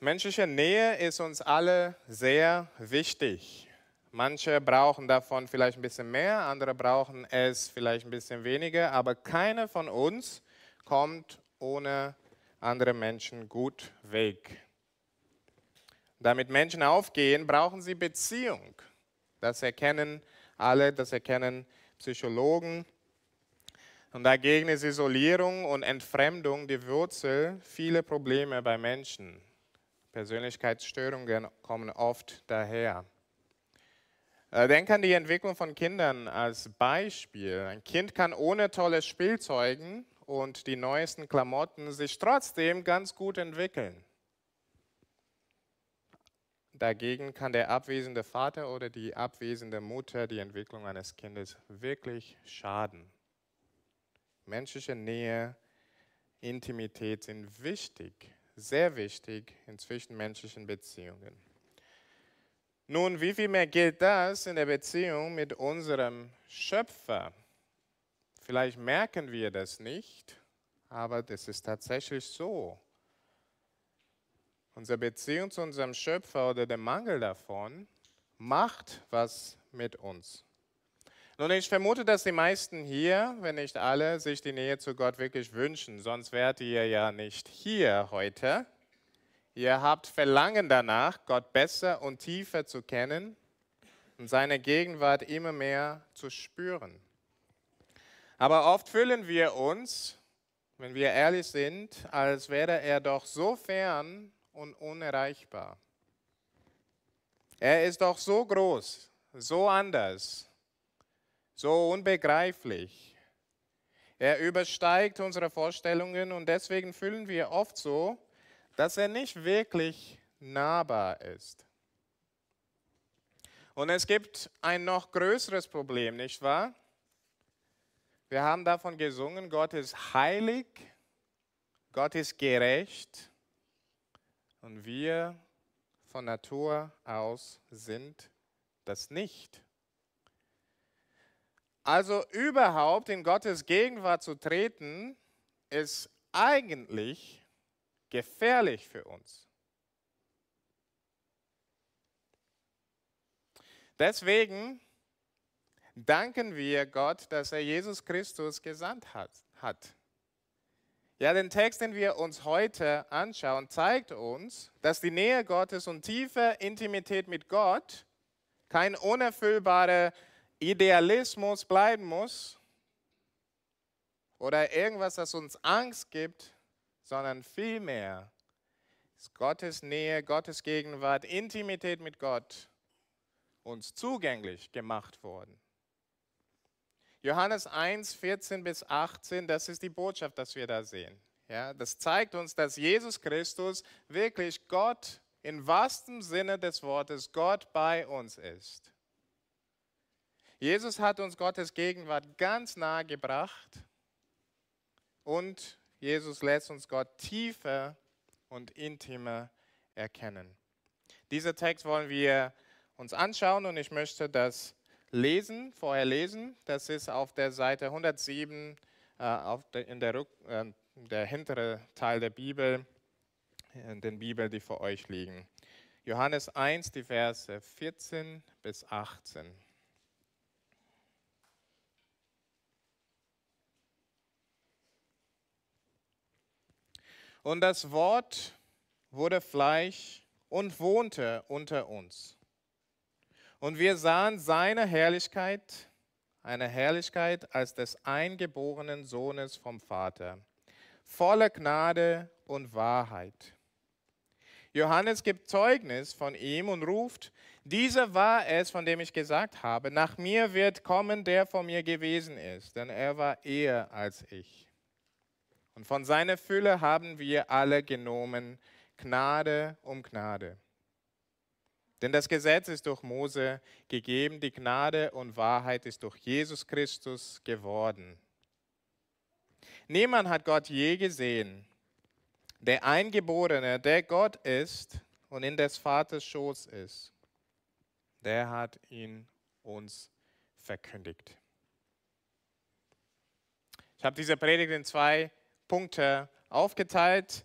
Menschliche Nähe ist uns alle sehr wichtig. Manche brauchen davon vielleicht ein bisschen mehr, andere brauchen es vielleicht ein bisschen weniger, aber keiner von uns kommt ohne andere Menschen gut weg. Damit Menschen aufgehen, brauchen sie Beziehung. Das erkennen alle, das erkennen Psychologen. Und dagegen ist Isolierung und Entfremdung die Wurzel vieler Probleme bei Menschen. Persönlichkeitsstörungen kommen oft daher. Äh, denk an die Entwicklung von Kindern als Beispiel. Ein Kind kann ohne tolle Spielzeugen und die neuesten Klamotten sich trotzdem ganz gut entwickeln. Dagegen kann der abwesende Vater oder die abwesende Mutter die Entwicklung eines Kindes wirklich schaden. Menschliche Nähe, Intimität sind wichtig sehr wichtig in zwischenmenschlichen Beziehungen. Nun, wie viel mehr gilt das in der Beziehung mit unserem Schöpfer? Vielleicht merken wir das nicht, aber das ist tatsächlich so. Unsere Beziehung zu unserem Schöpfer oder der Mangel davon macht was mit uns. Nun, ich vermute, dass die meisten hier, wenn nicht alle, sich die Nähe zu Gott wirklich wünschen. Sonst wärt ihr ja nicht hier heute. Ihr habt Verlangen danach, Gott besser und tiefer zu kennen und seine Gegenwart immer mehr zu spüren. Aber oft fühlen wir uns, wenn wir ehrlich sind, als wäre er doch so fern und unerreichbar. Er ist doch so groß, so anders, so unbegreiflich. Er übersteigt unsere Vorstellungen und deswegen fühlen wir oft so, dass er nicht wirklich nahbar ist. Und es gibt ein noch größeres Problem, nicht wahr? Wir haben davon gesungen, Gott ist heilig, Gott ist gerecht und wir von Natur aus sind das nicht. Also überhaupt in Gottes Gegenwart zu treten, ist eigentlich gefährlich für uns. Deswegen danken wir Gott, dass er Jesus Christus gesandt hat. Ja, den Text, den wir uns heute anschauen, zeigt uns, dass die Nähe Gottes und tiefe Intimität mit Gott kein unerfüllbarer Idealismus bleiben muss oder irgendwas, das uns Angst gibt, sondern vielmehr ist Gottes Nähe, Gottes Gegenwart, Intimität mit Gott uns zugänglich gemacht worden. Johannes 1, 14 bis 18, das ist die Botschaft, dass wir da sehen. Ja, das zeigt uns, dass Jesus Christus wirklich Gott im wahrsten Sinne des Wortes, Gott bei uns ist. Jesus hat uns Gottes Gegenwart ganz nahe gebracht und Jesus lässt uns Gott tiefer und intimer erkennen. Dieser Text wollen wir uns anschauen und ich möchte das lesen, vorher lesen. Das ist auf der Seite 107 äh, der, in der, äh, der hintere Teil der Bibel, in den Bibel, die vor euch liegen. Johannes 1, die Verse 14 bis 18. Und das Wort wurde Fleisch und wohnte unter uns. Und wir sahen seine Herrlichkeit, eine Herrlichkeit als des eingeborenen Sohnes vom Vater, voller Gnade und Wahrheit. Johannes gibt Zeugnis von ihm und ruft, dieser war es, von dem ich gesagt habe, nach mir wird kommen, der vor mir gewesen ist, denn er war eher als ich. Und von seiner Fülle haben wir alle genommen, Gnade um Gnade. Denn das Gesetz ist durch Mose gegeben, die Gnade und Wahrheit ist durch Jesus Christus geworden. Niemand hat Gott je gesehen. Der Eingeborene, der Gott ist und in des Vaters Schoß ist, der hat ihn uns verkündigt. Ich habe diese Predigt in zwei Punkte aufgeteilt.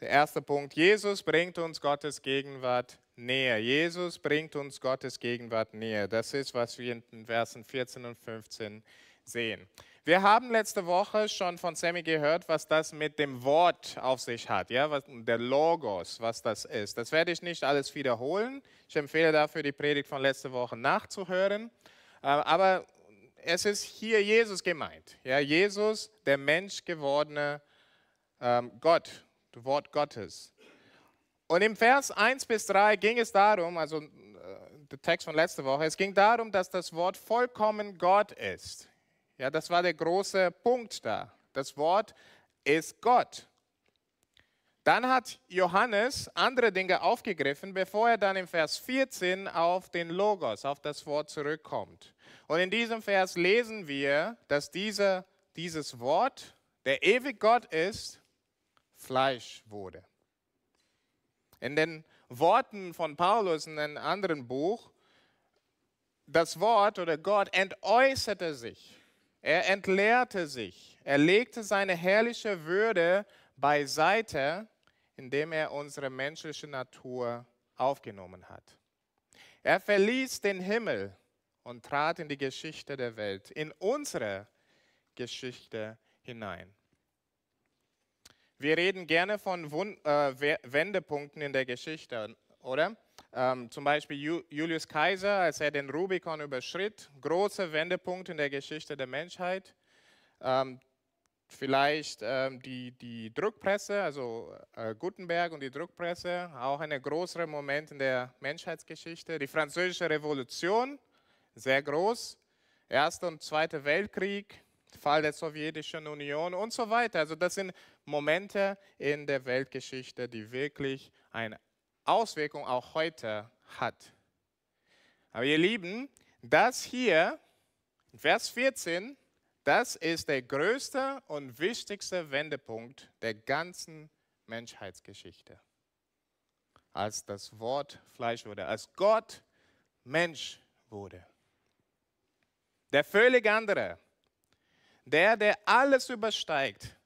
Der erste Punkt, Jesus bringt uns Gottes Gegenwart näher. Jesus bringt uns Gottes Gegenwart näher. Das ist, was wir in den Versen 14 und 15 sehen. Wir haben letzte Woche schon von Sammy gehört, was das mit dem Wort auf sich hat, ja, was, der Logos, was das ist. Das werde ich nicht alles wiederholen. Ich empfehle dafür, die Predigt von letzter Woche nachzuhören. Äh, aber es ist hier Jesus gemeint. Ja, Jesus, der Mensch gewordene ähm, Gott, das Wort Gottes. Und im Vers 1 bis 3 ging es darum, also äh, der Text von letzter Woche, es ging darum, dass das Wort vollkommen Gott ist. Ja, das war der große Punkt da. Das Wort ist Gott. Dann hat Johannes andere Dinge aufgegriffen, bevor er dann im Vers 14 auf den Logos, auf das Wort zurückkommt. Und in diesem Vers lesen wir, dass diese, dieses Wort, der ewig Gott ist, Fleisch wurde. In den Worten von Paulus in einem anderen Buch, das Wort oder Gott entäußerte sich. Er entleerte sich. Er legte seine herrliche Würde beiseite indem er unsere menschliche Natur aufgenommen hat. Er verließ den Himmel und trat in die Geschichte der Welt, in unsere Geschichte hinein. Wir reden gerne von Wund äh, Wendepunkten in der Geschichte, oder? Ähm, zum Beispiel Julius Kaiser, als er den Rubikon überschritt, große Wendepunkt in der Geschichte der Menschheit. Ähm, Vielleicht ähm, die, die Druckpresse, also äh, Gutenberg und die Druckpresse, auch ein größerer Moment in der Menschheitsgeschichte. Die Französische Revolution, sehr groß. Erster und Zweiter Weltkrieg, Fall der Sowjetischen Union und so weiter. Also das sind Momente in der Weltgeschichte, die wirklich eine Auswirkung auch heute hat. Aber ihr Lieben, das hier, Vers 14, das ist der größte und wichtigste Wendepunkt der ganzen Menschheitsgeschichte. Als das Wort Fleisch wurde, als Gott Mensch wurde. Der völlig andere, der, der alles übersteigt,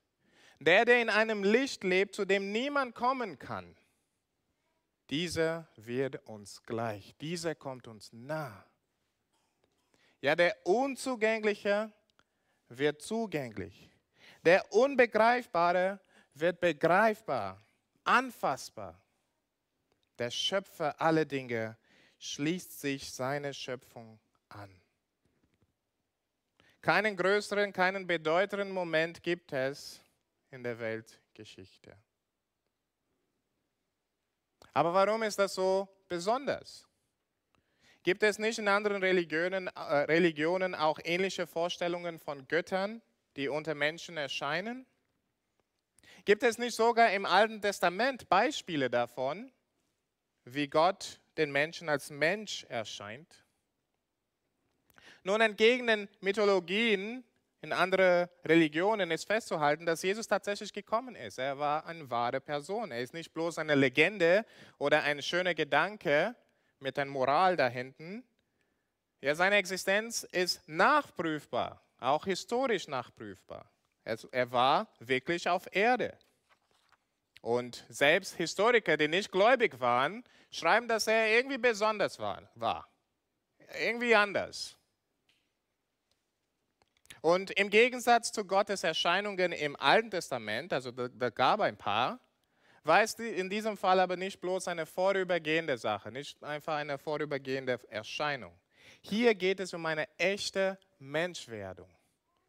der, der in einem Licht lebt, zu dem niemand kommen kann, dieser wird uns gleich, dieser kommt uns nah. Ja, der Unzugängliche wird zugänglich. Der Unbegreifbare wird begreifbar, anfassbar. Der Schöpfer aller Dinge schließt sich seine Schöpfung an. Keinen größeren, keinen bedeutenden Moment gibt es in der Weltgeschichte. Aber warum ist das so besonders? Gibt es nicht in anderen Religionen, äh, Religionen auch ähnliche Vorstellungen von Göttern, die unter Menschen erscheinen? Gibt es nicht sogar im Alten Testament Beispiele davon, wie Gott den Menschen als Mensch erscheint? Nun, entgegen den Mythologien in anderen Religionen ist festzuhalten, dass Jesus tatsächlich gekommen ist. Er war eine wahre Person. Er ist nicht bloß eine Legende oder ein schöner Gedanke, mit der Moral da hinten. Ja, seine Existenz ist nachprüfbar, auch historisch nachprüfbar. Er, war wirklich auf Erde. Und selbst Historiker, die nicht gläubig waren, schreiben, dass er irgendwie besonders war. Irgendwie anders. Und im Gegensatz zu Gottes Erscheinungen im Alten Testament, also da, da gab ein paar, war es in diesem Fall aber nicht bloß eine vorübergehende Sache, nicht einfach eine vorübergehende Erscheinung. Hier geht es um eine echte Menschwerdung.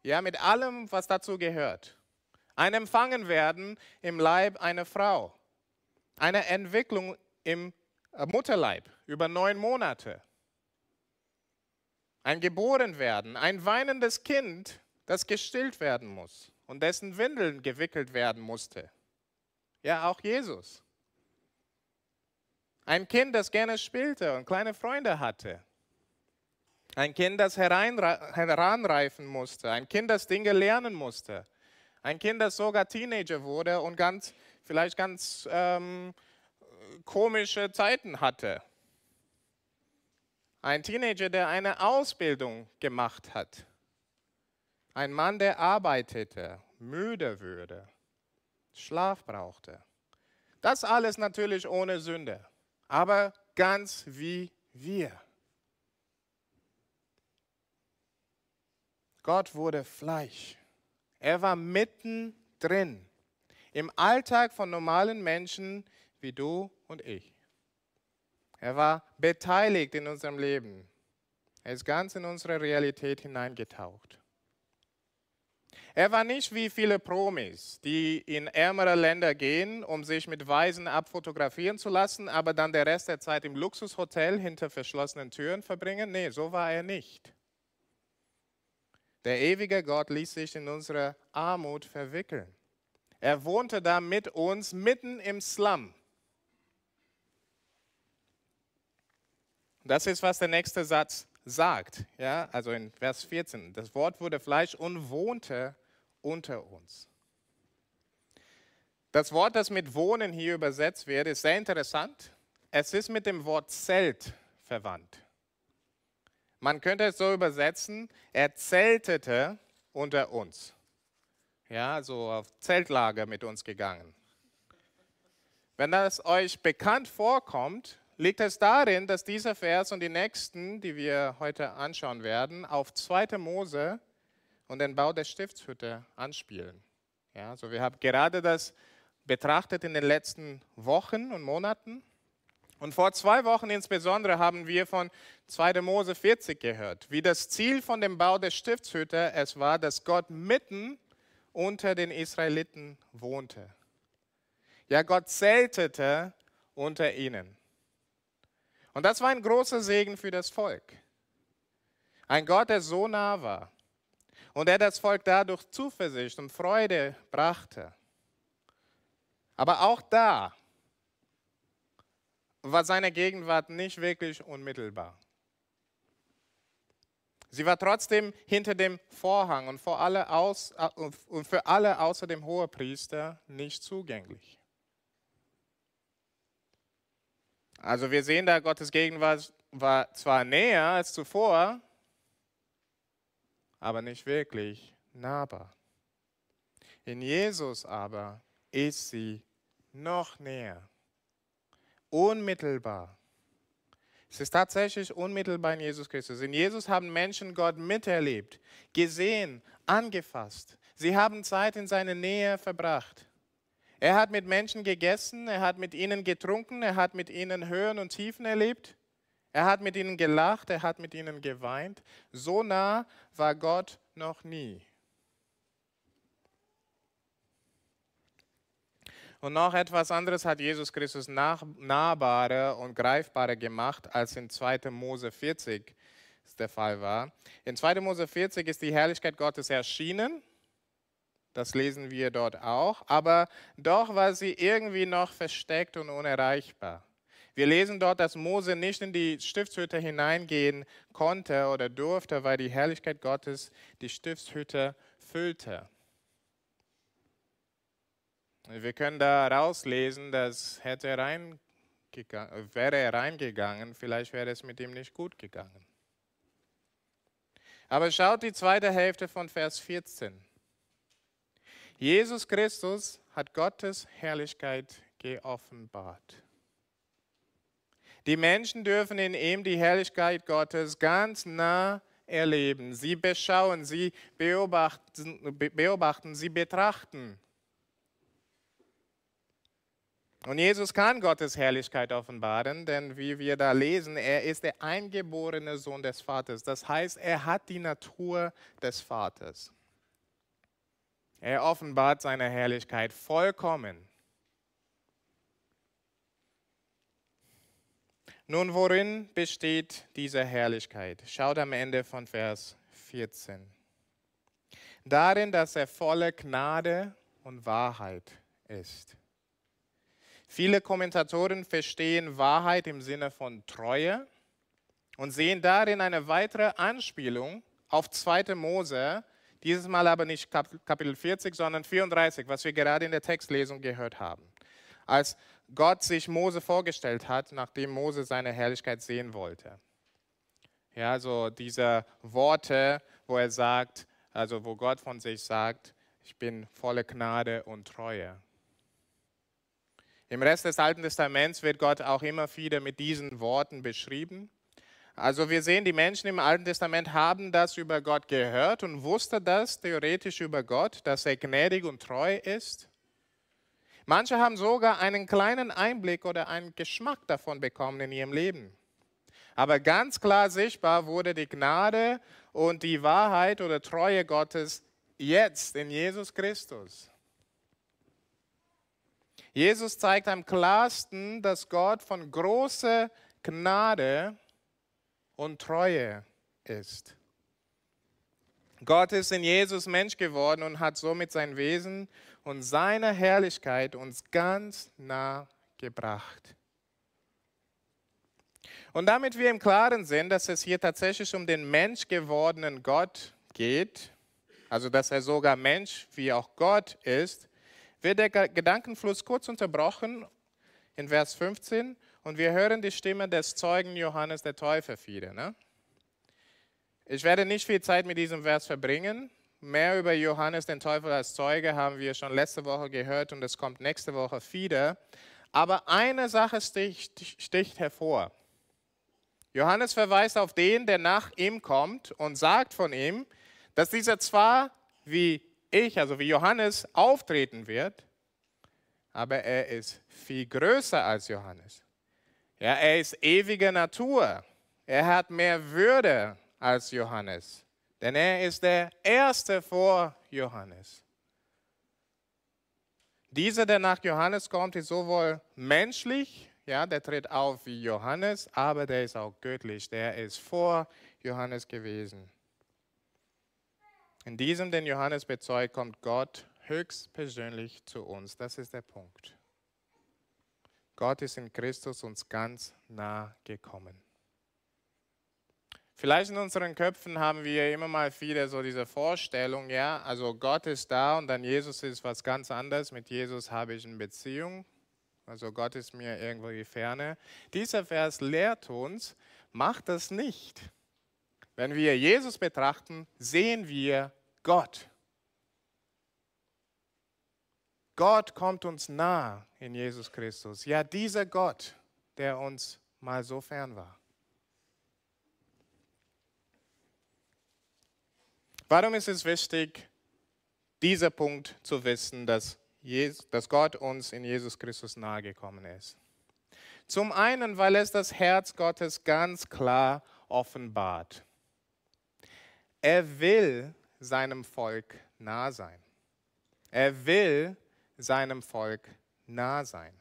Ja, mit allem, was dazu gehört. Ein Empfangenwerden im Leib einer Frau. Eine Entwicklung im Mutterleib über neun Monate. Ein Geborenwerden, ein weinendes Kind, das gestillt werden muss und dessen Windeln gewickelt werden musste. Ja, auch Jesus. Ein Kind, das gerne spielte und kleine Freunde hatte. Ein Kind, das heranreifen musste. Ein Kind, das Dinge lernen musste. Ein Kind, das sogar Teenager wurde und ganz, vielleicht ganz ähm, komische Zeiten hatte. Ein Teenager, der eine Ausbildung gemacht hat. Ein Mann, der arbeitete, müde würde. Schlaf brauchte. Das alles natürlich ohne Sünde, aber ganz wie wir. Gott wurde Fleisch. Er war mittendrin im Alltag von normalen Menschen wie du und ich. Er war beteiligt in unserem Leben. Er ist ganz in unsere Realität hineingetaucht. Er war nicht wie viele Promis, die in ärmere Länder gehen, um sich mit Weisen abfotografieren zu lassen, aber dann der Rest der Zeit im Luxushotel hinter verschlossenen Türen verbringen. Nee, so war er nicht. Der ewige Gott ließ sich in unsere Armut verwickeln. Er wohnte da mit uns mitten im Slum. Das ist, was der nächste Satz sagt. Ja, also in Vers 14. Das Wort wurde Fleisch und wohnte unter uns. Das Wort, das mit wohnen hier übersetzt wird, ist sehr interessant. Es ist mit dem Wort Zelt verwandt. Man könnte es so übersetzen, er zeltete unter uns. Ja, so auf Zeltlager mit uns gegangen. Wenn das euch bekannt vorkommt, liegt es darin, dass dieser Vers und die nächsten, die wir heute anschauen werden, auf 2. Mose und den Bau der Stiftshütte anspielen. Ja, also wir haben gerade das betrachtet in den letzten Wochen und Monaten. Und vor zwei Wochen insbesondere haben wir von 2. Mose 40 gehört, wie das Ziel von dem Bau der Stiftshütte es war, dass Gott mitten unter den Israeliten wohnte. Ja, Gott zeltete unter ihnen. Und das war ein großer Segen für das Volk. Ein Gott, der so nah war und der das Volk dadurch Zuversicht und Freude brachte. Aber auch da war seine Gegenwart nicht wirklich unmittelbar. Sie war trotzdem hinter dem Vorhang und, für alle, aus, und für alle außer dem Hohepriester nicht zugänglich. Also wir sehen da, Gottes Gegenwart war zwar näher als zuvor, aber nicht wirklich nahbar. In Jesus aber ist sie noch näher unmittelbar. Es ist tatsächlich unmittelbar in Jesus Christus. In Jesus haben Menschen Gott miterlebt, gesehen, angefasst. Sie haben Zeit in seiner Nähe verbracht. Er hat mit Menschen gegessen, er hat mit ihnen getrunken, er hat mit ihnen Höhen und Tiefen erlebt. Er hat mit ihnen gelacht, er hat mit ihnen geweint. So nah war Gott noch nie. Und noch etwas anderes hat Jesus Christus nahbarer und greifbarer gemacht, als in 2. Mose 40 der Fall war. In 2. Mose 40 ist die Herrlichkeit Gottes erschienen. Das lesen wir dort auch. Aber doch war sie irgendwie noch versteckt und unerreichbar. Wir lesen dort, dass Mose nicht in die Stiftshütte hineingehen konnte oder durfte, weil die Herrlichkeit Gottes die Stiftshütte füllte. Wir können da rauslesen, dass hätte er wäre er reingegangen, vielleicht wäre es mit ihm nicht gut gegangen. Aber schaut die zweite Hälfte von Vers 14. Jesus Christus hat Gottes Herrlichkeit geoffenbart. Die Menschen dürfen in ihm die Herrlichkeit Gottes ganz nah erleben. Sie beschauen, sie beobachten, beobachten sie betrachten. Und Jesus kann Gottes Herrlichkeit offenbaren, denn wie wir da lesen, er ist der eingeborene Sohn des Vaters. Das heißt, er hat die Natur des Vaters. Er offenbart seine Herrlichkeit vollkommen. Nun, worin besteht diese Herrlichkeit? Schaut am Ende von Vers 14. Darin, dass er volle Gnade und Wahrheit ist. Viele Kommentatoren verstehen Wahrheit im Sinne von Treue und sehen darin eine weitere Anspielung auf 2. Mose, dieses Mal aber nicht Kapitel 40, sondern 34, was wir gerade in der Textlesung gehört haben. Als Gott sich Mose vorgestellt hat, nachdem Mose seine Herrlichkeit sehen wollte. Ja, so diese Worte, wo er sagt, also wo Gott von sich sagt, ich bin volle Gnade und Treue. Im Rest des Alten Testaments wird Gott auch immer wieder mit diesen Worten beschrieben. Also wir sehen, die Menschen im Alten Testament haben das über Gott gehört und wussten das theoretisch über Gott, dass er gnädig und treu ist. Manche haben sogar einen kleinen Einblick oder einen Geschmack davon bekommen in ihrem Leben. Aber ganz klar sichtbar wurde die Gnade und die Wahrheit oder Treue Gottes jetzt in Jesus Christus. Jesus zeigt am klarsten, dass Gott von großer Gnade und Treue ist. Gott ist in Jesus Mensch geworden und hat somit sein Wesen und seine Herrlichkeit uns ganz nah gebracht. Und damit wir im Klaren sind, dass es hier tatsächlich um den Mensch gewordenen Gott geht, also dass er sogar Mensch wie auch Gott ist, wird der Gedankenfluss kurz unterbrochen in Vers 15 und wir hören die Stimme des Zeugen Johannes der Täufer wieder. Ne? Ich werde nicht viel Zeit mit diesem Vers verbringen. Mehr über Johannes den Täufer als Zeuge haben wir schon letzte Woche gehört und es kommt nächste Woche wieder. Aber eine Sache sticht, sticht hervor. Johannes verweist auf den, der nach ihm kommt und sagt von ihm, dass dieser zwar wie ich, also wie Johannes, auftreten wird, aber er ist viel größer als Johannes. Ja, er ist ewiger Natur. Er hat mehr Würde als Johannes, denn er ist der Erste vor Johannes. Dieser, der nach Johannes kommt, ist sowohl menschlich ja, der tritt auf wie Johannes, aber der ist auch göttlich. Der ist vor Johannes gewesen. In diesem, den Johannes bezeugt, kommt Gott höchstpersönlich zu uns. Das ist der Punkt. Gott ist in Christus uns ganz nah gekommen. Vielleicht in unseren Köpfen haben wir immer mal wieder so diese Vorstellung, ja, also Gott ist da und dann Jesus ist was ganz anderes. Mit Jesus habe ich eine Beziehung. Also Gott ist mir irgendwo die Ferne. Dieser Vers lehrt uns, macht das nicht. Wenn wir Jesus betrachten, sehen wir Gott. Gott kommt uns nah in Jesus Christus. Ja, dieser Gott, der uns mal so fern war. Warum ist es wichtig, dieser Punkt zu wissen, dass dass Gott uns in Jesus Christus nahegekommen ist. Zum einen, weil es das Herz Gottes ganz klar offenbart. Er will seinem Volk nah sein. Er will seinem Volk nah sein.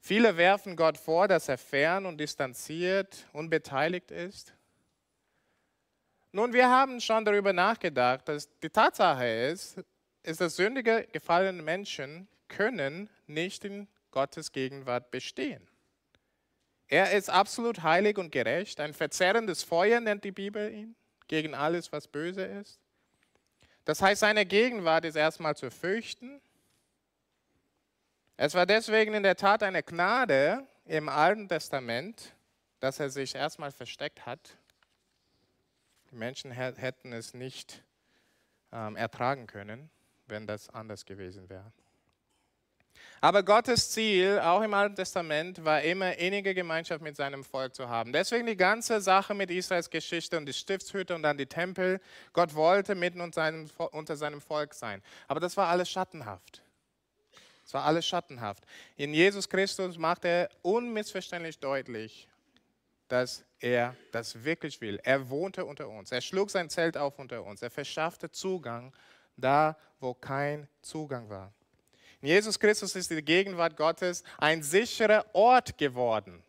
Viele werfen Gott vor, dass er fern und distanziert, unbeteiligt ist. Nun, wir haben schon darüber nachgedacht, dass die Tatsache ist, ist, dass sündige, gefallene Menschen können nicht in Gottes Gegenwart bestehen. Er ist absolut heilig und gerecht. Ein verzerrendes Feuer nennt die Bibel ihn, gegen alles, was böse ist. Das heißt, seine Gegenwart ist erstmal zu fürchten. Es war deswegen in der Tat eine Gnade im Alten Testament, dass er sich erstmal versteckt hat. Die Menschen hätten es nicht ähm, ertragen können wenn das anders gewesen wäre. Aber Gottes Ziel, auch im Alten Testament, war immer innige Gemeinschaft mit seinem Volk zu haben. Deswegen die ganze Sache mit Israels Geschichte und die Stiftshütte und dann die Tempel. Gott wollte mitten unter seinem Volk sein. Aber das war alles schattenhaft. Es war alles schattenhaft. In Jesus Christus macht er unmissverständlich deutlich, dass er das wirklich will. Er wohnte unter uns. Er schlug sein Zelt auf unter uns. Er verschaffte Zugang da, wo kein Zugang war. In Jesus Christus ist die Gegenwart Gottes ein sicherer Ort geworden,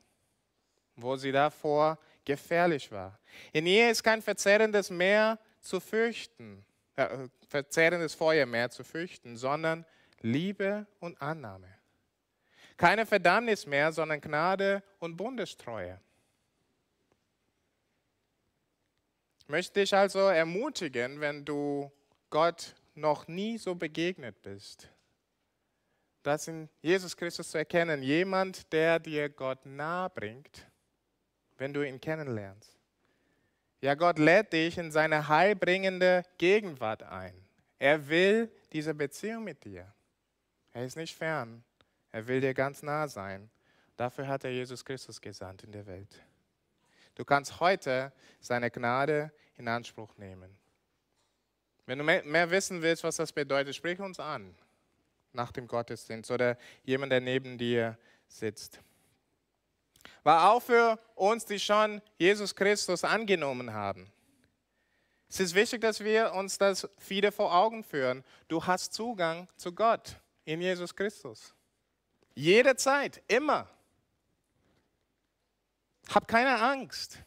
wo sie davor gefährlich war. In ihr ist kein verzehrendes Meer zu fürchten, äh, verzehrendes Feuer mehr zu fürchten, sondern Liebe und Annahme. Keine Verdammnis mehr, sondern Gnade und Bundestreue. Möchte dich also ermutigen, wenn du Gott noch nie so begegnet bist. Das in Jesus Christus zu erkennen, jemand, der dir Gott nahe bringt, wenn du ihn kennenlernst. Ja, Gott lädt dich in seine heilbringende Gegenwart ein. Er will diese Beziehung mit dir. Er ist nicht fern, Er will dir ganz nah sein. Dafür hat er Jesus Christus gesandt in der Welt. Du kannst heute seine Gnade in Anspruch nehmen. Wenn du mehr wissen willst, was das bedeutet, sprich uns an nach dem Gottesdienst oder jemand, der neben dir sitzt. War auch für uns, die schon Jesus Christus angenommen haben. Es ist wichtig, dass wir uns das wieder vor Augen führen. Du hast Zugang zu Gott in Jesus Christus. Jederzeit, immer. Hab keine Angst,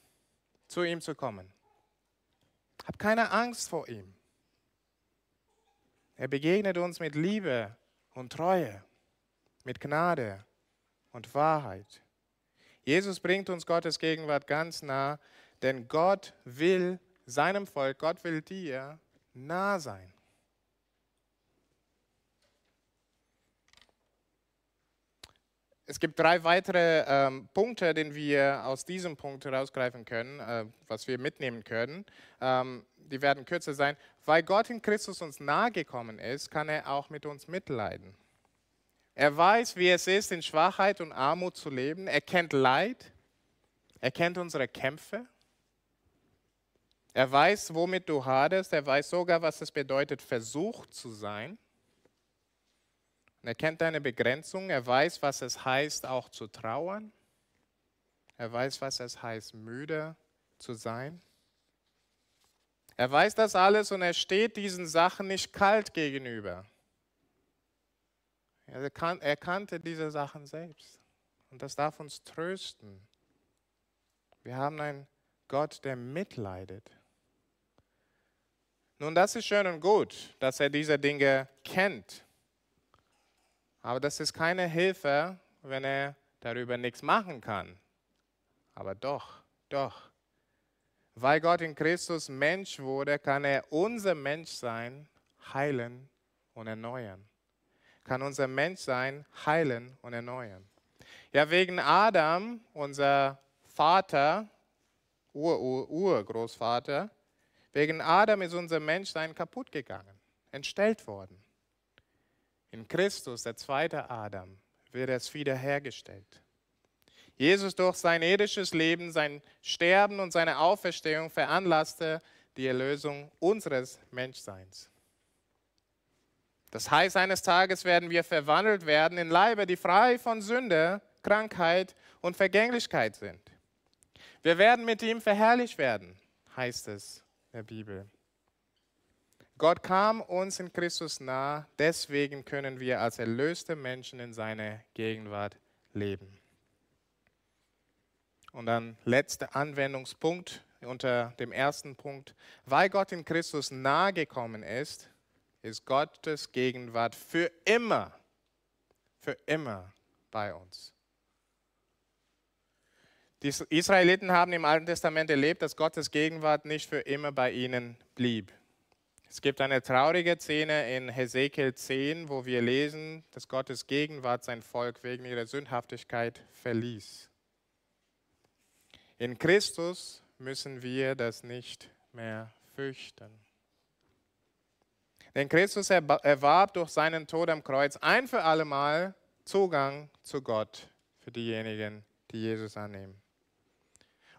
zu ihm zu kommen. Hab keine Angst vor ihm. Er begegnet uns mit Liebe und Treue, mit Gnade und Wahrheit. Jesus bringt uns Gottes Gegenwart ganz nah, denn Gott will seinem Volk, Gott will dir nah sein. Es gibt drei weitere ähm, Punkte, den wir aus diesem Punkt herausgreifen können, äh, was wir mitnehmen können. Ähm, die werden kürzer sein. Weil Gott in Christus uns nahegekommen ist, kann er auch mit uns mitleiden. Er weiß, wie es ist, in Schwachheit und Armut zu leben. Er kennt Leid. Er kennt unsere Kämpfe. Er weiß, womit du haderst. Er weiß sogar, was es bedeutet, versucht zu sein. Er kennt deine Begrenzung. Er weiß, was es heißt, auch zu trauern. Er weiß, was es heißt, müde zu sein. Er weiß das alles und er steht diesen Sachen nicht kalt gegenüber. Er, kan er kannte diese Sachen selbst. Und das darf uns trösten. Wir haben einen Gott, der mitleidet. Nun, das ist schön und gut, dass er diese Dinge kennt. Aber das ist keine Hilfe, wenn er darüber nichts machen kann. Aber doch, doch. Weil Gott in Christus Mensch wurde, kann er unser Menschsein heilen und erneuern. Kann unser Menschsein heilen und erneuern. Ja, wegen Adam, unser Vater, Ur-Urgroßvater, -Ur Wegen Adam ist unser Menschsein kaputt gegangen, entstellt worden. In Christus, der zweite Adam, wird es wiederhergestellt. Jesus durch sein irdisches Leben, sein Sterben und seine Auferstehung veranlasste die Erlösung unseres Menschseins. Das heißt, eines Tages werden wir verwandelt werden in Leibe, die frei von Sünde, Krankheit und Vergänglichkeit sind. Wir werden mit ihm verherrlicht werden, heißt es der Bibel. Gott kam uns in Christus nah, deswegen können wir als erlöste Menschen in seiner Gegenwart leben. Und dann letzter Anwendungspunkt unter dem ersten Punkt. Weil Gott in Christus nahe gekommen ist, ist Gottes Gegenwart für immer, für immer bei uns. Die Israeliten haben im Alten Testament erlebt, dass Gottes Gegenwart nicht für immer bei ihnen blieb. Es gibt eine traurige Szene in Hesekiel 10, wo wir lesen, dass Gottes Gegenwart sein Volk wegen ihrer Sündhaftigkeit verließ. In Christus müssen wir das nicht mehr fürchten. Denn Christus erwarb durch seinen Tod am Kreuz ein für allemal Zugang zu Gott für diejenigen, die Jesus annehmen.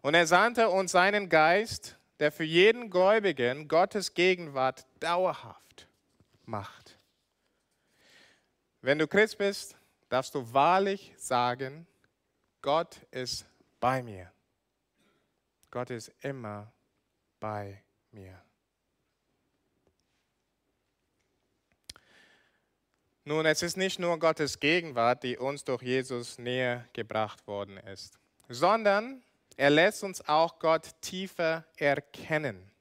Und er sandte uns seinen Geist, der für jeden Gläubigen Gottes Gegenwart dauerhaft macht. Wenn du Christ bist, darfst du wahrlich sagen, Gott ist bei mir. Gott ist immer bei mir. Nun, es ist nicht nur Gottes Gegenwart, die uns durch Jesus näher gebracht worden ist, sondern er lässt uns auch Gott tiefer erkennen.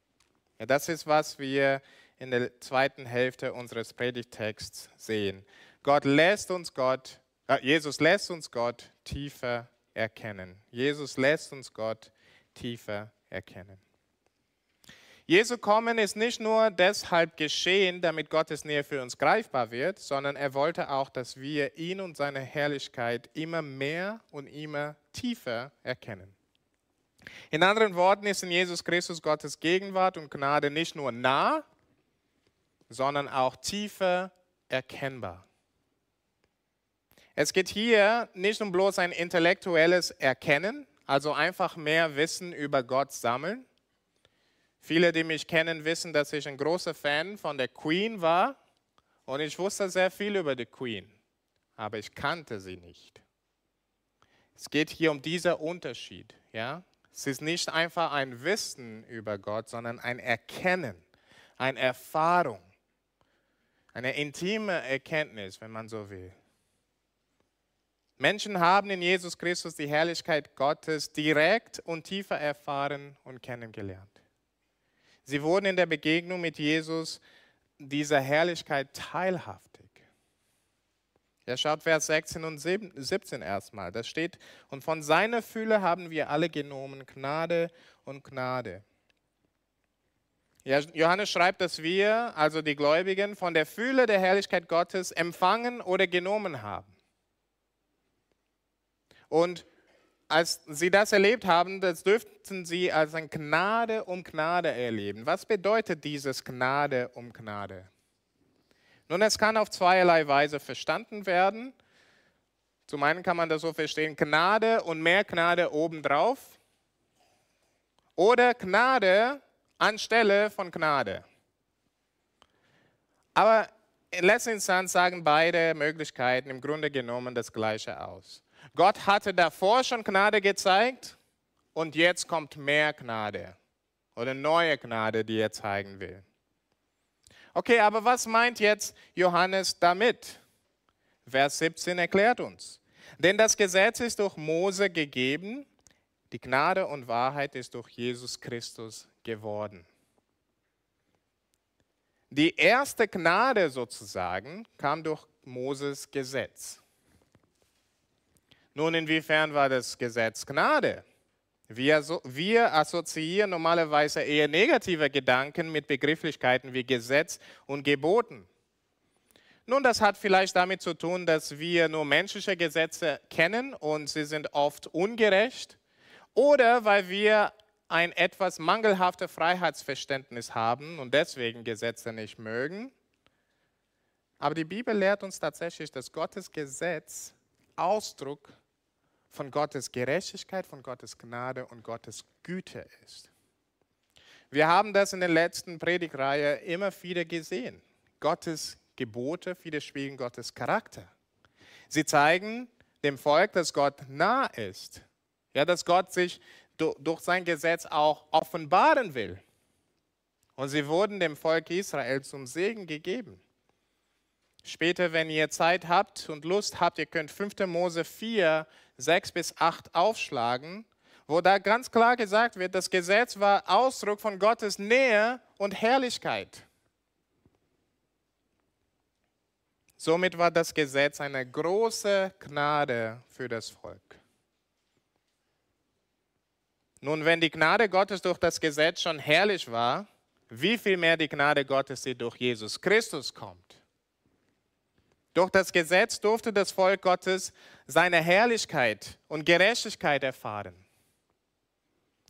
Ja, das ist, was wir in der zweiten Hälfte unseres Predigtexts sehen. Gott lässt uns Gott, äh, Jesus lässt uns Gott tiefer erkennen. Jesus lässt uns Gott tiefer erkennen. Jesu Kommen ist nicht nur deshalb geschehen, damit Gottes Nähe für uns greifbar wird, sondern er wollte auch, dass wir ihn und seine Herrlichkeit immer mehr und immer tiefer erkennen. In anderen Worten ist in Jesus Christus Gottes Gegenwart und Gnade nicht nur nah, sondern auch tiefer erkennbar. Es geht hier nicht um bloß ein intellektuelles Erkennen, also einfach mehr Wissen über Gott sammeln. Viele, die mich kennen, wissen, dass ich ein großer Fan von der Queen war und ich wusste sehr viel über die Queen, aber ich kannte sie nicht. Es geht hier um diesen Unterschied. Ja? Es ist nicht einfach ein Wissen über Gott, sondern ein Erkennen, eine Erfahrung, eine intime Erkenntnis, wenn man so will. Menschen haben in Jesus Christus die Herrlichkeit Gottes direkt und tiefer erfahren und kennengelernt. Sie wurden in der Begegnung mit Jesus dieser Herrlichkeit teilhaftig. Ja, schaut Vers 16 und 17 erstmal. Da steht, und von seiner Fülle haben wir alle genommen, Gnade und Gnade. Johannes schreibt, dass wir, also die Gläubigen, von der Fülle der Herrlichkeit Gottes empfangen oder genommen haben. Und als sie das erlebt haben, das dürften sie als ein Gnade um Gnade erleben. Was bedeutet dieses Gnade um Gnade? Nun, es kann auf zweierlei Weise verstanden werden. Zum einen kann man das so verstehen, Gnade und mehr Gnade obendrauf. Oder Gnade anstelle von Gnade. Aber in letzter Instanz sagen beide Möglichkeiten im Grunde genommen das Gleiche aus. Gott hatte davor schon Gnade gezeigt und jetzt kommt mehr Gnade oder neue Gnade, die er zeigen will. Okay, aber was meint jetzt Johannes damit? Vers 17 erklärt uns. Denn das Gesetz ist durch Mose gegeben, die Gnade und Wahrheit ist durch Jesus Christus geworden. Die erste Gnade sozusagen kam durch Moses Gesetz. Nun, inwiefern war das Gesetz Gnade? Wir, wir, assoziieren normalerweise eher negative Gedanken mit Begrifflichkeiten wie Gesetz und Geboten. Nun, das hat vielleicht damit zu tun, dass wir nur menschliche Gesetze kennen und sie sind oft ungerecht. Oder weil wir ein etwas mangelhaftes Freiheitsverständnis haben und deswegen Gesetze nicht mögen. Aber die Bibel lehrt uns tatsächlich, dass Gottes Gesetz Ausdruck von Gottes Gerechtigkeit, von Gottes Gnade und Gottes Güte ist. Wir haben das in der letzten Predigtreihe immer wieder gesehen. Gottes Gebote widerspiegeln Gottes Charakter. Sie zeigen dem Volk, dass Gott nah ist. Ja, dass Gott sich durch sein Gesetz auch offenbaren will. Und sie wurden dem Volk Israel zum Segen gegeben. Später, wenn ihr Zeit habt und Lust habt, ihr könnt 5. Mose 4 6 bis 8 aufschlagen, wo da ganz klar gesagt wird, das Gesetz war Ausdruck von Gottes Nähe und Herrlichkeit. Somit war das Gesetz eine große Gnade für das Volk. Nun, wenn die Gnade Gottes durch das Gesetz schon herrlich war, wie viel mehr die Gnade Gottes, die durch Jesus Christus kommt. Durch das Gesetz durfte das Volk Gottes seine Herrlichkeit und Gerechtigkeit erfahren.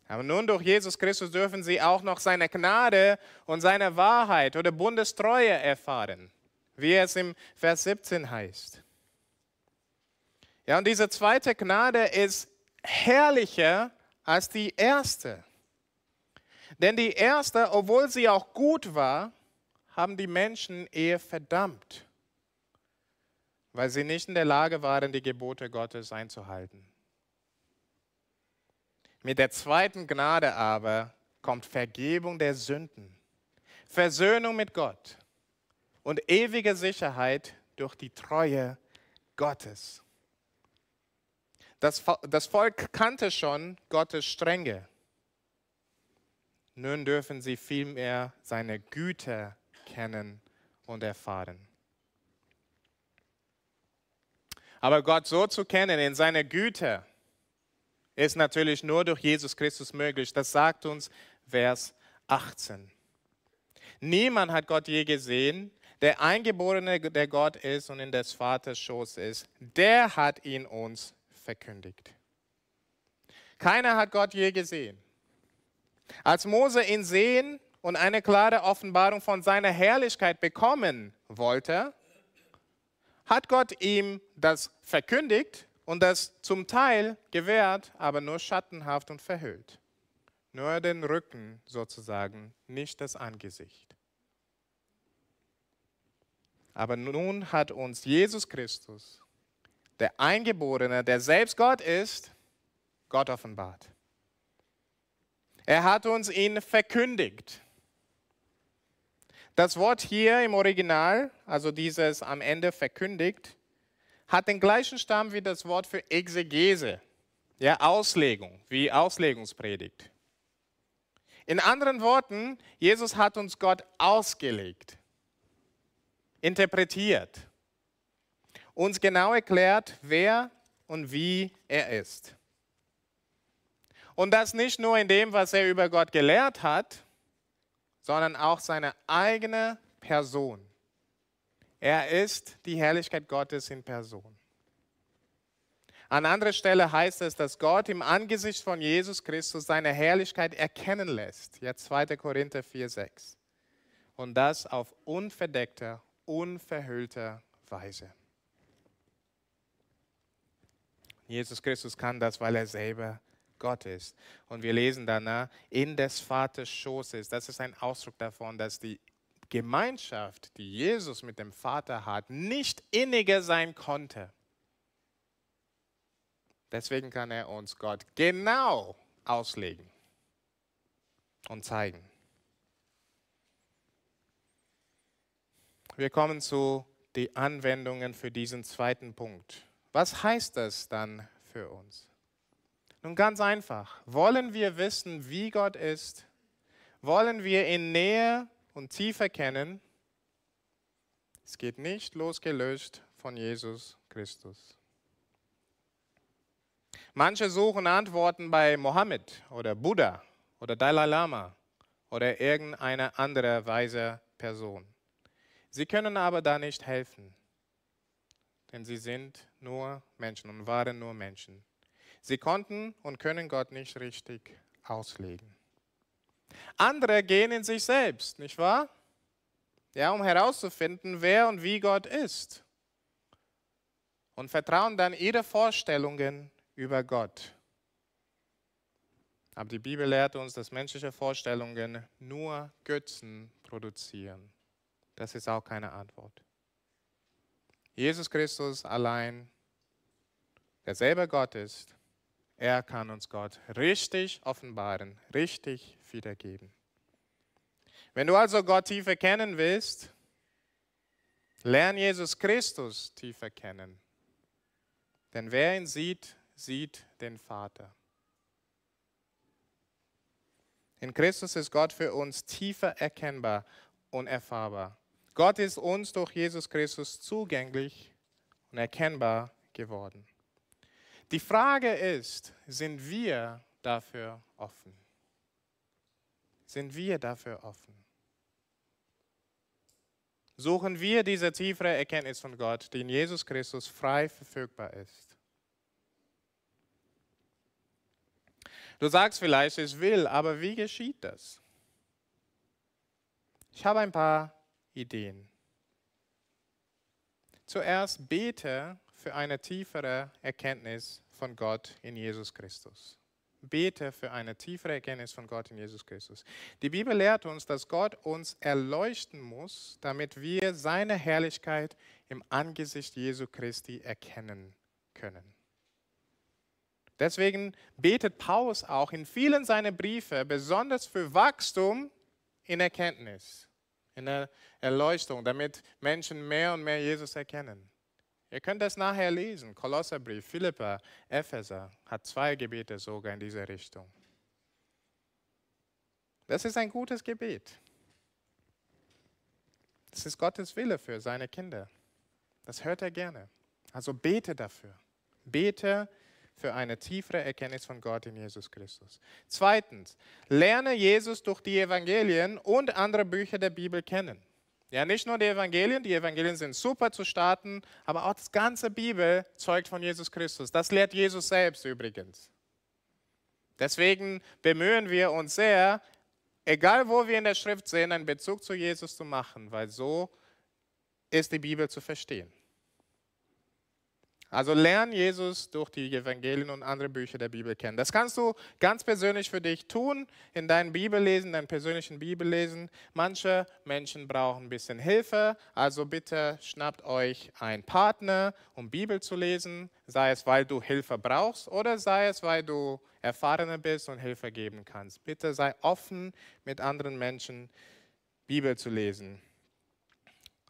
Aber nun durch Jesus Christus dürfen sie auch noch seine Gnade und seine Wahrheit oder Bundestreue erfahren, wie es im Vers 17 heißt. Ja, und diese zweite Gnade ist herrlicher als die erste. Denn die erste, obwohl sie auch gut war, haben die Menschen eher verdammt weil sie nicht in der Lage waren, die Gebote Gottes einzuhalten. Mit der zweiten Gnade aber kommt Vergebung der Sünden, Versöhnung mit Gott und ewige Sicherheit durch die Treue Gottes. Das, das Volk kannte schon Gottes Strenge. Nun dürfen sie vielmehr seine Güte kennen und erfahren. Aber Gott so zu kennen in seiner Güte ist natürlich nur durch Jesus Christus möglich. Das sagt uns Vers 18. Niemand hat Gott je gesehen. Der Eingeborene, der Gott ist und in des Vaters Schoß ist, der hat ihn uns verkündigt. Keiner hat Gott je gesehen. Als Mose ihn sehen und eine klare Offenbarung von seiner Herrlichkeit bekommen wollte, hat Gott ihm das verkündigt und das zum Teil gewährt, aber nur schattenhaft und verhüllt. Nur den Rücken sozusagen, nicht das Angesicht. Aber nun hat uns Jesus Christus, der Eingeborene, der selbst Gott ist, Gott offenbart. Er hat uns ihn verkündigt. Das Wort hier im Original, also dieses am Ende verkündigt, hat den gleichen Stamm wie das Wort für Exegese, ja, Auslegung, wie Auslegungspredigt. In anderen Worten, Jesus hat uns Gott ausgelegt, interpretiert, uns genau erklärt, wer und wie er ist. Und das nicht nur in dem, was er über Gott gelehrt hat, sondern auch seine eigene Person. Er ist die Herrlichkeit Gottes in Person. An anderer Stelle heißt es, dass Gott im Angesicht von Jesus Christus seine Herrlichkeit erkennen lässt. Jetzt 2. Korinther 4, 6. Und das auf unverdeckter, unverhüllter Weise. Jesus Christus kann das, weil er selber Gott ist. Und wir lesen danach, in des Vaters Schoß ist. Das ist ein Ausdruck davon, dass die Gemeinschaft, die Jesus mit dem Vater hat, nicht inniger sein konnte. Deswegen kann er uns Gott genau auslegen und zeigen. Wir kommen zu den Anwendungen für diesen zweiten Punkt. Was heißt das dann für uns? Nun ganz einfach. Wollen wir wissen, wie Gott ist? Wollen wir ihn näher und tiefer kennen? Es geht nicht losgelöst von Jesus Christus. Manche suchen Antworten bei Mohammed oder Buddha oder Dalai Lama oder irgendeiner anderen weise Person. Sie können aber da nicht helfen, denn sie sind nur Menschen und waren nur Menschen. Sie konnten und können Gott nicht richtig auslegen. Andere gehen in sich selbst, nicht wahr? Ja, um herauszufinden, wer und wie Gott ist. Und vertrauen dann ihre Vorstellungen über Gott. Aber die Bibel lehrt uns, dass menschliche Vorstellungen nur Götzen produzieren. Das ist auch keine Antwort. Jesus Christus allein, der selber Gott ist, er kann uns Gott richtig offenbaren, richtig wiedergeben. Wenn du also Gott tiefer kennen willst, lern Jesus Christus tiefer kennen. Denn wer ihn sieht, sieht den Vater. In Christus ist Gott für uns tiefer erkennbar und erfahrbar. Gott ist uns durch Jesus Christus zugänglich und erkennbar geworden. Die Frage ist, sind wir dafür offen? Sind wir dafür offen? Suchen wir diese tiefere Erkenntnis von Gott, die in Jesus Christus frei verfügbar ist? Du sagst vielleicht, ich will, aber wie geschieht das? Ich habe ein paar Ideen. Zuerst bete für eine tiefere Erkenntnis von Gott in Jesus Christus. Bete für eine tiefere Erkenntnis von Gott in Jesus Christus. Die Bibel lehrt uns, dass Gott uns erleuchten muss, damit wir seine Herrlichkeit im Angesicht Jesu Christi erkennen können. Deswegen betet Paulus auch in vielen seiner Briefe besonders für Wachstum in Erkenntnis, in der Erleuchtung, damit Menschen mehr und mehr Jesus erkennen. Ihr könnt das nachher lesen. Kolosserbrief, Philippa, Epheser hat zwei Gebete sogar in diese Richtung. Das ist ein gutes Gebet. Das ist Gottes Wille für seine Kinder. Das hört er gerne. Also bete dafür. Bete für eine tiefere Erkenntnis von Gott in Jesus Christus. Zweitens, lerne Jesus durch die Evangelien und andere Bücher der Bibel kennen. Ja, nicht nur die Evangelien, die Evangelien sind super zu starten, aber auch das ganze Bibel zeugt von Jesus Christus. Das lehrt Jesus selbst übrigens. Deswegen bemühen wir uns sehr, egal wo wir in der Schrift sehen, einen Bezug zu Jesus zu machen, weil so ist die Bibel zu verstehen. Also lern Jesus durch die Evangelien und andere Bücher der Bibel kennen. Das kannst du ganz persönlich für dich tun, in deinem Bibellesen, deinem persönlichen Bibellesen. Manche Menschen brauchen ein bisschen Hilfe, also bitte schnappt euch einen Partner, um Bibel zu lesen, sei es, weil du Hilfe brauchst oder sei es, weil du erfahrener bist und Hilfe geben kannst. Bitte sei offen, mit anderen Menschen Bibel zu lesen.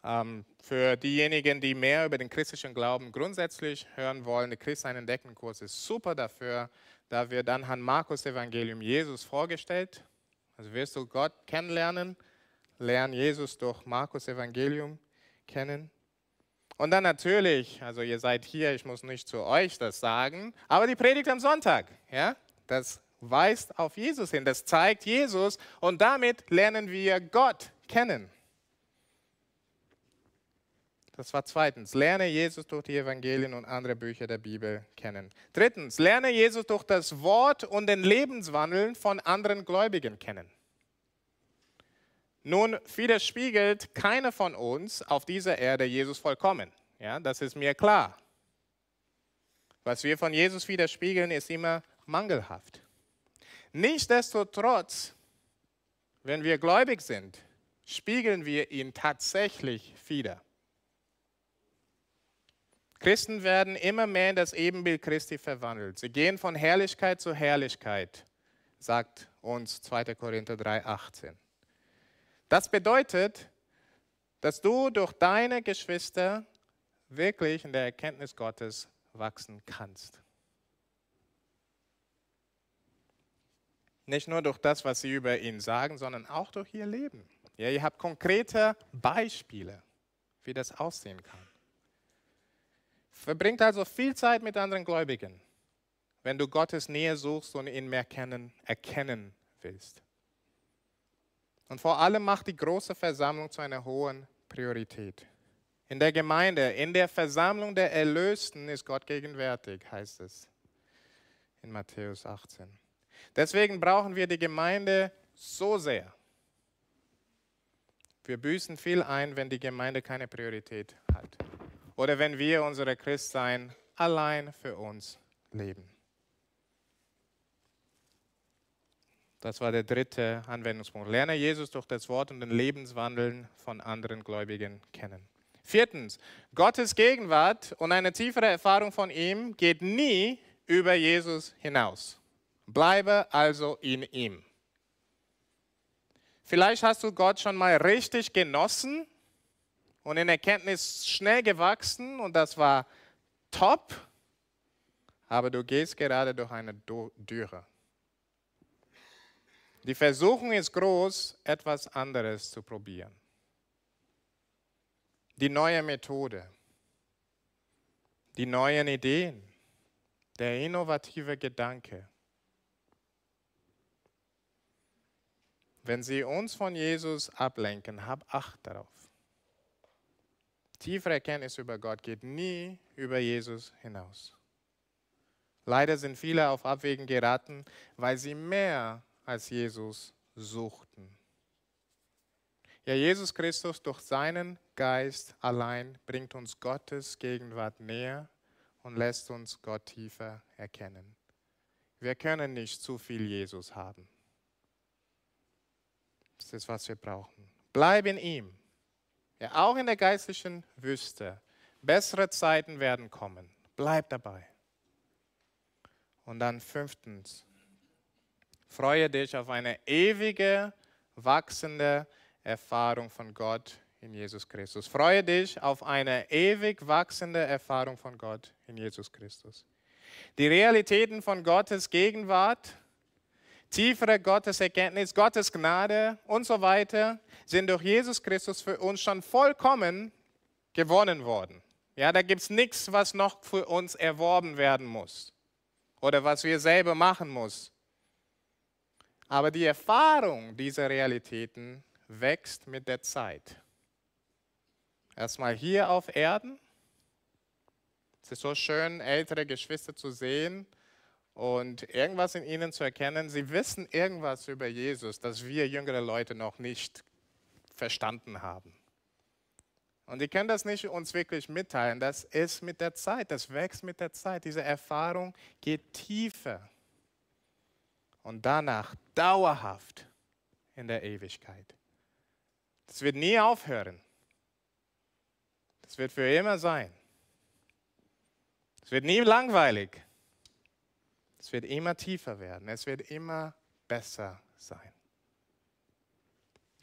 Ähm, für diejenigen, die mehr über den christlichen Glauben grundsätzlich hören wollen, der Christsein entdecken Kurs ist super dafür. Da wird anhand Markus Evangelium Jesus vorgestellt. Also wirst du Gott kennenlernen, lern Jesus durch Markus Evangelium kennen. Und dann natürlich, also ihr seid hier, ich muss nicht zu euch das sagen, aber die Predigt am Sonntag, ja, das weist auf Jesus hin, das zeigt Jesus und damit lernen wir Gott kennen. Das war zweitens, lerne Jesus durch die Evangelien und andere Bücher der Bibel kennen. Drittens, lerne Jesus durch das Wort und den Lebenswandel von anderen Gläubigen kennen. Nun widerspiegelt keiner von uns auf dieser Erde Jesus vollkommen. Ja, das ist mir klar. Was wir von Jesus widerspiegeln, ist immer mangelhaft. Nichtsdestotrotz, wenn wir gläubig sind, spiegeln wir ihn tatsächlich wider. Christen werden immer mehr in das Ebenbild Christi verwandelt. Sie gehen von Herrlichkeit zu Herrlichkeit, sagt uns 2. Korinther 3,18. Das bedeutet, dass du durch deine Geschwister wirklich in der Erkenntnis Gottes wachsen kannst. Nicht nur durch das, was sie über ihn sagen, sondern auch durch ihr Leben. Ja, ihr habt konkrete Beispiele, wie das aussehen kann. Verbringt also viel Zeit mit anderen Gläubigen, wenn du Gottes Nähe suchst und ihn mehr kennen, erkennen willst. Und vor allem macht die große Versammlung zu einer hohen Priorität. In der Gemeinde, in der Versammlung der Erlösten ist Gott gegenwärtig, heißt es in Matthäus 18. Deswegen brauchen wir die Gemeinde so sehr. Wir büßen viel ein, wenn die Gemeinde keine Priorität hat oder wenn wir unsere Christsein allein für uns leben. Das war der dritte Anwendungspunkt. Lerne Jesus durch das Wort und den Lebenswandeln von anderen Gläubigen kennen. Viertens, Gottes Gegenwart und eine tiefere Erfahrung von ihm geht nie über Jesus hinaus. Bleibe also in ihm. Vielleicht hast du Gott schon mal richtig genossen und in Erkenntnis schnell gewachsen und das war top, aber du gehst gerade durch eine Dürre. Die Versuchung ist groß, etwas anderes zu probieren. Die neue Methode, die neuen Ideen, der innovative Gedanke. Wenn sie uns von Jesus ablenken, hab Acht darauf tiefere Erkenntnis über Gott geht nie über Jesus hinaus. Leider sind viele auf Abwägen geraten, weil sie mehr als Jesus suchten. Ja, Jesus Christus durch seinen Geist allein bringt uns Gottes Gegenwart näher und lässt uns Gott tiefer erkennen. Wir können nicht zu viel Jesus haben. Das ist, was wir brauchen. Bleib in ihm. Ja, auch in der geistlichen Wüste. Bessere Zeiten werden kommen. Bleib dabei. Und dann fünftens, freue dich auf eine ewige, wachsende Erfahrung von Gott in Jesus Christus. Freue dich auf eine ewig wachsende Erfahrung von Gott in Jesus Christus. Die Realitäten von Gottes Gegenwart tiefere Gotteserkenntnis, Gottes Gnade und so weiter sind durch Jesus Christus für uns schon vollkommen gewonnen worden. Ja, da gibt es nichts, was noch für uns erworben werden muss oder was wir selber machen muss. Aber die Erfahrung dieser Realitäten wächst mit der Zeit. Erstmal hier auf Erden. Es ist so schön, ältere Geschwister zu sehen, und irgendwas in ihnen zu erkennen. Sie wissen irgendwas über Jesus, das wir jüngere Leute noch nicht verstanden haben. Und die können das nicht uns wirklich mitteilen. Das ist mit der Zeit, das wächst mit der Zeit. Diese Erfahrung geht tiefer und danach dauerhaft in der Ewigkeit. Das wird nie aufhören. Das wird für immer sein. Es wird nie langweilig. Es wird immer tiefer werden. Es wird immer besser sein.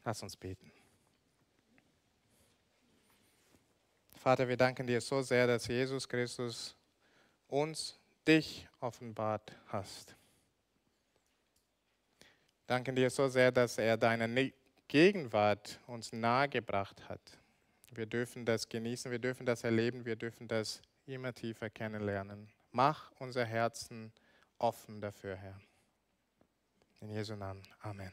Lass uns beten. Vater, wir danken dir so sehr, dass Jesus Christus uns, dich offenbart hast. Danken dir so sehr, dass er deine Gegenwart uns nahegebracht hat. Wir dürfen das genießen, wir dürfen das erleben, wir dürfen das immer tiefer kennenlernen. Mach unser Herzen offen dafür, Herr. In Jesu Namen. Amen.